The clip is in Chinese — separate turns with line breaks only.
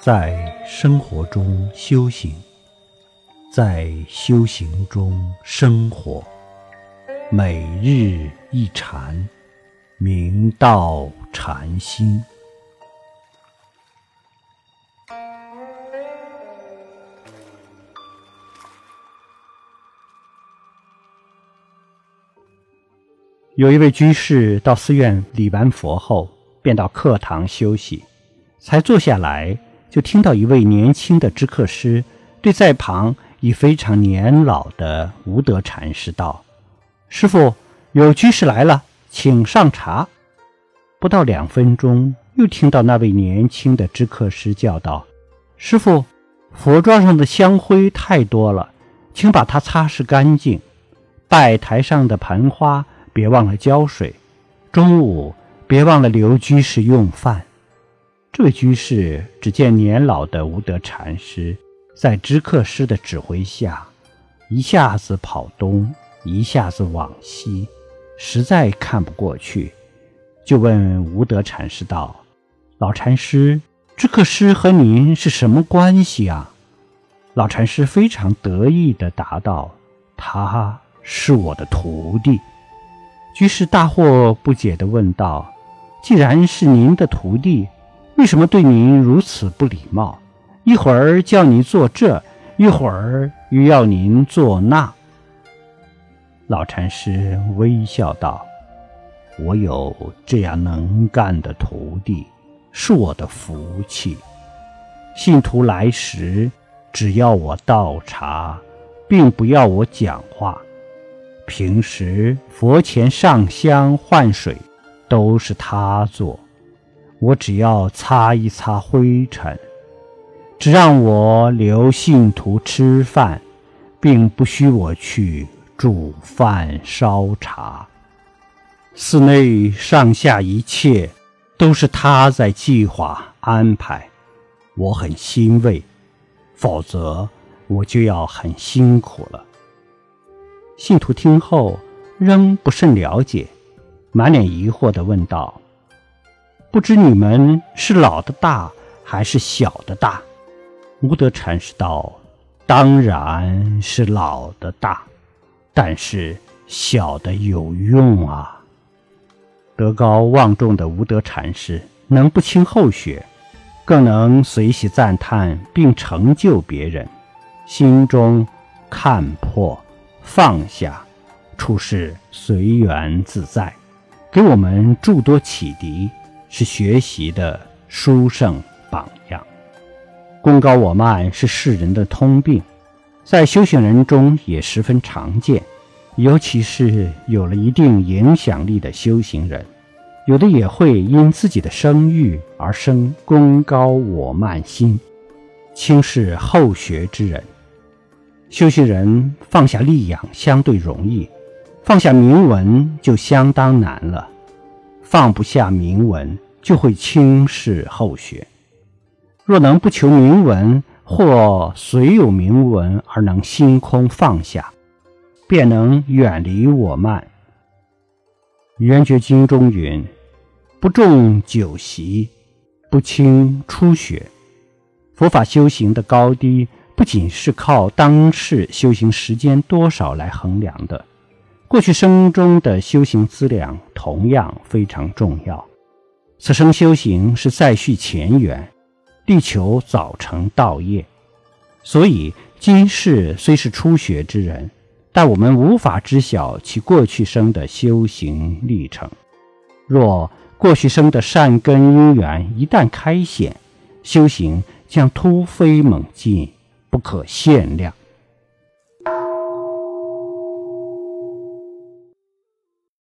在生活中修行，在修行中生活，每日一禅，明道禅心。有一位居士到寺院礼完佛后，便到课堂休息，才坐下来。就听到一位年轻的知客师对在旁已非常年老的无德禅师道：“师傅，有居士来了，请上茶。”不到两分钟，又听到那位年轻的知客师叫道：“师傅，佛桌上的香灰太多了，请把它擦拭干净。拜台上的盆花别忘了浇水。中午别忘了留居士用饭。”这位居士只见年老的无德禅师在知客师的指挥下，一下子跑东，一下子往西，实在看不过去，就问无德禅师道：“老禅师，知客师和您是什么关系啊？”老禅师非常得意地答道：“他是我的徒弟。”居士大惑不解地问道：“既然是您的徒弟？”为什么对您如此不礼貌？一会儿叫你做这，一会儿又要您做那。老禅师微笑道：“我有这样能干的徒弟，是我的福气。信徒来时，只要我倒茶，并不要我讲话。平时佛前上香换水，都是他做。”我只要擦一擦灰尘，只让我留信徒吃饭，并不需我去煮饭烧茶。寺内上下一切都是他在计划安排，我很欣慰，否则我就要很辛苦了。信徒听后仍不甚了解，满脸疑惑地问道。不知你们是老的大还是小的大？无德禅师道：“当然是老的大，但是小的有用啊。”德高望重的无德禅师能不轻后学，更能随喜赞叹并成就别人，心中看破放下，处事随缘自在，给我们诸多启迪。是学习的殊胜榜样。功高我慢是世人的通病，在修行人中也十分常见。尤其是有了一定影响力的修行人，有的也会因自己的声誉而生功高我慢心，轻视后学之人。修行人放下利养相对容易，放下名闻就相当难了。放不下铭文，就会轻视后学。若能不求铭文，或虽有铭文而能心空放下，便能远离我慢。《圆觉经》中云：“不重酒席，不轻初学。”佛法修行的高低，不仅是靠当世修行时间多少来衡量的。过去生中的修行资粮同样非常重要。此生修行是再续前缘，力求早成道业。所以今世虽是初学之人，但我们无法知晓其过去生的修行历程。若过去生的善根因缘一旦开显，修行将突飞猛进，不可限量。